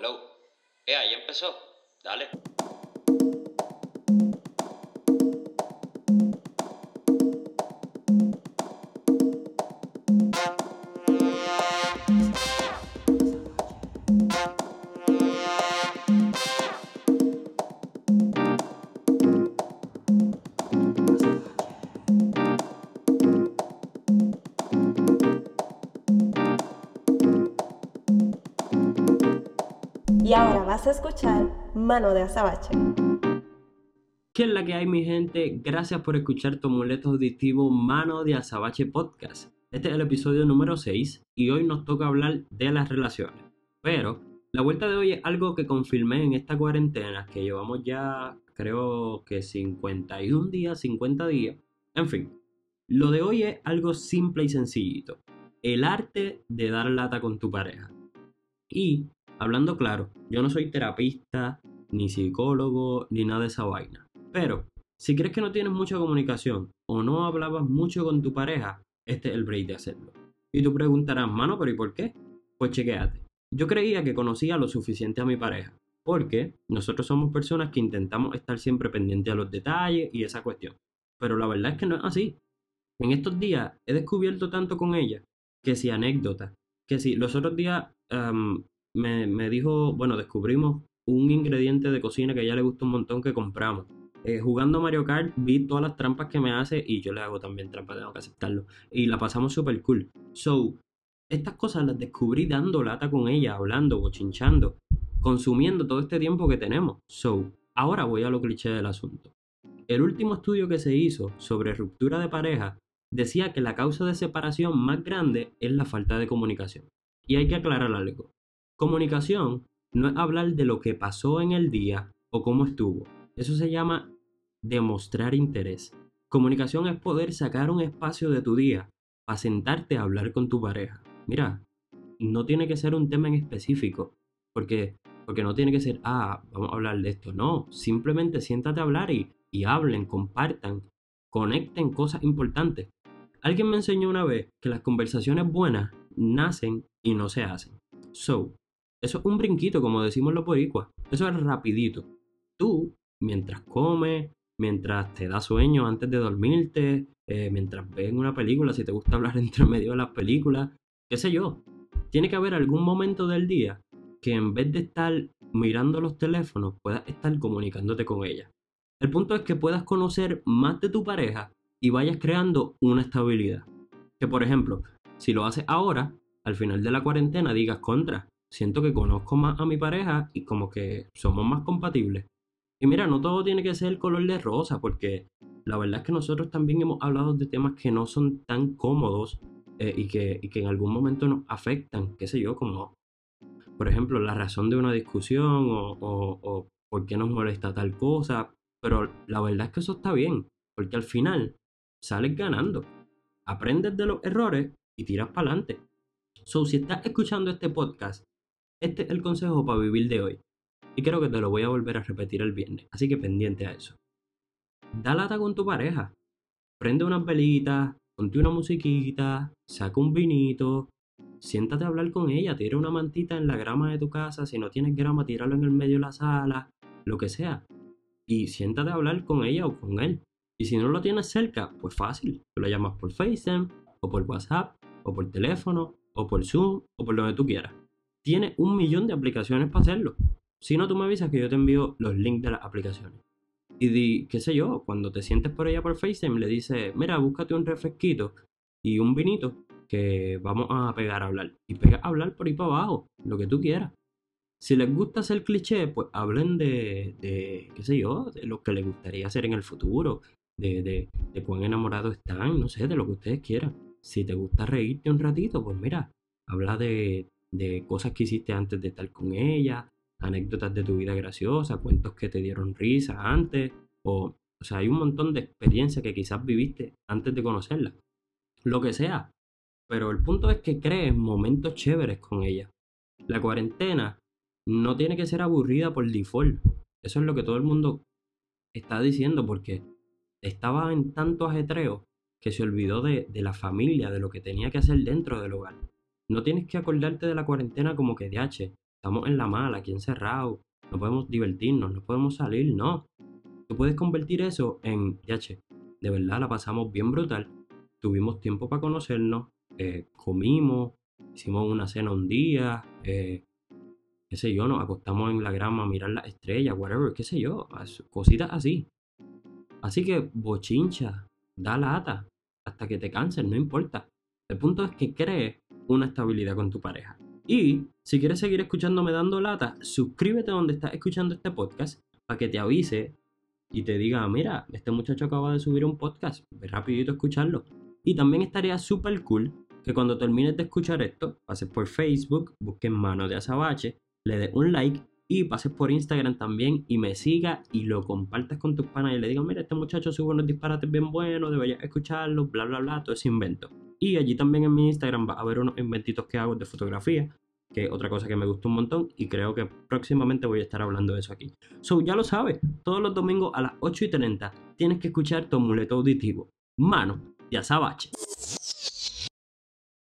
Hello. Eh, ahí empezó. Dale. Y ahora vas a escuchar Mano de Azabache. ¿Qué es la que hay, mi gente? Gracias por escuchar tu amuleto auditivo Mano de Azabache Podcast. Este es el episodio número 6 y hoy nos toca hablar de las relaciones. Pero la vuelta de hoy es algo que confirmé en esta cuarentena, que llevamos ya creo que 51 días, 50 días. En fin, lo de hoy es algo simple y sencillito. El arte de dar lata con tu pareja. Y, hablando claro, yo no soy terapista, ni psicólogo, ni nada de esa vaina. Pero, si crees que no tienes mucha comunicación o no hablabas mucho con tu pareja, este es el break de hacerlo. Y tú preguntarás, mano, pero ¿y por qué? Pues chequéate. Yo creía que conocía lo suficiente a mi pareja, porque nosotros somos personas que intentamos estar siempre pendientes a los detalles y esa cuestión. Pero la verdad es que no es así. En estos días he descubierto tanto con ella, que si anécdotas, que si los otros días em, me, dijo, bueno, descubrimos un ingrediente de cocina que a ella le gusta un montón que compramos. Eh, jugando Mario Kart vi todas las trampas que me hace y yo le hago también trampas, tengo que aceptarlo. Y la pasamos súper cool. So, estas cosas las descubrí dando lata con ella, hablando, bochinchando, consumiendo todo este tiempo que tenemos. So, ahora voy a lo cliché del asunto. El último estudio que se hizo sobre ruptura de pareja decía que la causa de separación más grande es la falta de comunicación. Y hay que aclarar algo. Comunicación no es hablar de lo que pasó en el día o cómo estuvo. Eso se llama demostrar interés. Comunicación es poder sacar un espacio de tu día para sentarte a hablar con tu pareja. Mira, no tiene que ser un tema en específico, porque, porque no tiene que ser, ah, vamos a hablar de esto. No, simplemente siéntate a hablar y, y hablen, compartan, conecten cosas importantes. Alguien me enseñó una vez que las conversaciones buenas nacen y no se hacen. So, eso es un brinquito, como decimos los boricuas. Eso es rapidito. Tú, mientras comes, mientras te da sueño antes de dormirte, eh, mientras ves una película, si te gusta hablar entre medio de las películas, qué sé yo. Tiene que haber algún momento del día que en vez de estar mirando los teléfonos, puedas estar comunicándote con ella. El punto es que puedas conocer más de tu pareja y vayas creando una estabilidad. Que por ejemplo, si lo haces ahora, al final de la cuarentena digas contra, siento que conozco más a mi pareja y como que somos más compatibles. Y mira, no todo tiene que ser color de rosa, porque la verdad es que nosotros también hemos hablado de temas que no son tan cómodos eh, y, que, y que en algún momento nos afectan, qué sé yo, como por ejemplo la razón de una discusión o, o, o por qué nos molesta tal cosa. Pero la verdad es que eso está bien, porque al final sales ganando. Aprendes de los errores y tiras para adelante. So, si estás escuchando este podcast este es el consejo para vivir de hoy. Y creo que te lo voy a volver a repetir el viernes, así que pendiente a eso. Da lata con tu pareja. Prende unas velitas, ponte una musiquita, saca un vinito, siéntate a hablar con ella, tira una mantita en la grama de tu casa, si no tienes grama, tíralo en el medio de la sala, lo que sea. Y siéntate a hablar con ella o con él. Y si no lo tienes cerca, pues fácil. Tú lo llamas por FaceTime, o por WhatsApp, o por teléfono, o por Zoom, o por donde tú quieras tiene un millón de aplicaciones para hacerlo. Si no, tú me avisas que yo te envío los links de las aplicaciones. Y di, qué sé yo, cuando te sientes por ella por FaceTime, le dices, mira, búscate un refresquito y un vinito que vamos a pegar a hablar. Y pega a hablar por ahí para abajo, lo que tú quieras. Si les gusta hacer cliché, pues hablen de, de, qué sé yo, de lo que les gustaría hacer en el futuro, de, de, de cuán enamorados están, no sé, de lo que ustedes quieran. Si te gusta reírte un ratito, pues mira, habla de, de cosas que hiciste antes de estar con ella, anécdotas de tu vida graciosa, cuentos que te dieron risa antes, o, o sea, hay un montón de experiencias que quizás viviste antes de conocerla. Lo que sea. Pero el punto es que crees momentos chéveres con ella. La cuarentena no tiene que ser aburrida por default. Eso es lo que todo el mundo está diciendo porque estaba en tanto ajetreo que se olvidó de, de la familia, de lo que tenía que hacer dentro del hogar. No tienes que acordarte de la cuarentena como que de estamos en la mala, aquí encerrados, no podemos divertirnos, no podemos salir, no. Tú puedes convertir eso en, che, de verdad la pasamos bien brutal, tuvimos tiempo para conocernos, eh, comimos, hicimos una cena un día, eh, qué sé yo, nos acostamos en la grama a mirar las estrellas, whatever, qué sé yo, cositas así. Así que bochincha, da lata, hasta que te canses, no importa. El punto es que crees una estabilidad con tu pareja. Y si quieres seguir escuchándome dando lata, suscríbete donde estás escuchando este podcast para que te avise y te diga, mira, este muchacho acaba de subir un podcast, ve rapidito a escucharlo. Y también estaría súper cool que cuando termines de escuchar esto, pases por Facebook, busques Mano de Azabache, le des un like y pases por Instagram también y me sigas y lo compartas con tus panas y le digas, mira, este muchacho sube unos disparates bien buenos, deberías escucharlo, bla, bla, bla, todo ese invento. Y allí también en mi Instagram va a haber unos inventitos que hago de fotografía, que es otra cosa que me gusta un montón y creo que próximamente voy a estar hablando de eso aquí. So, ya lo sabes, todos los domingos a las 8 y 30 tienes que escuchar tu amuleto auditivo. Mano, ya sabache.